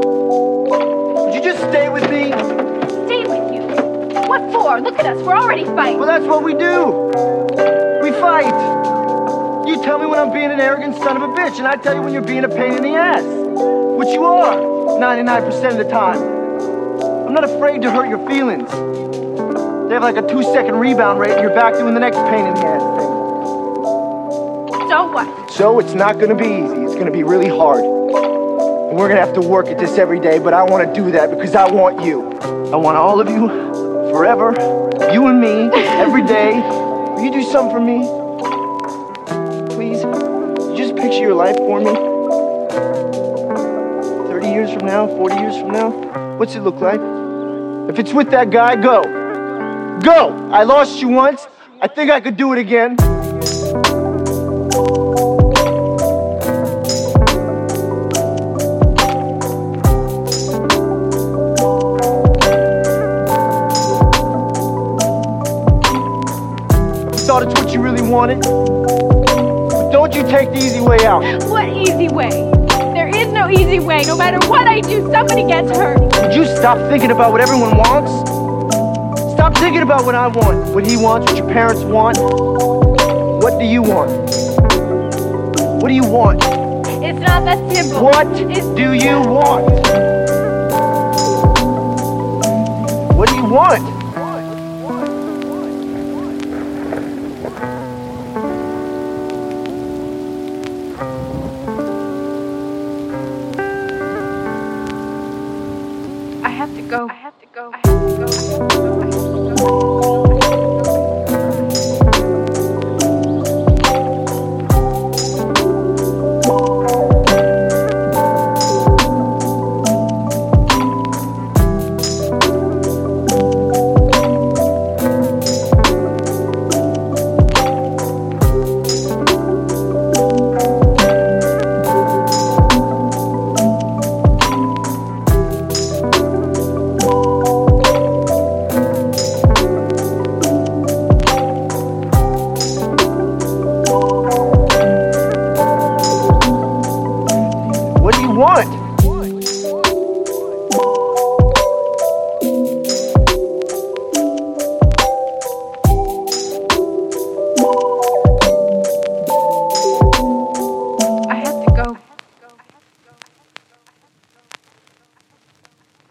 Would you just stay with me? Stay with you. What for? Look at us. We're already fighting. Well, that's what we do. We fight. You tell me when I'm being an arrogant son of a bitch, and I tell you when you're being a pain in the ass. Which you are, 99% of the time. I'm not afraid to hurt your feelings. They have like a two second rebound rate, and you're back doing the next pain in the ass thing. So what? So it's not gonna be easy. It's gonna be really hard. And we're gonna have to work at this every day, but I wanna do that because I want you. I want all of you, forever. You and me, every day. Will you do something for me? Please? You just picture your life for me. 30 years from now, 40 years from now? What's it look like? If it's with that guy, go. Go! I lost you once. I think I could do it again. Thought it's what you really wanted. But don't you take the easy way out. What easy way? There is no easy way. No matter what I do, somebody gets hurt. Would you stop thinking about what everyone wants? Stop thinking about what I want, what he wants, what your parents want. What do you want? What do you want? It's not that simple. What It's do you want? What do you want?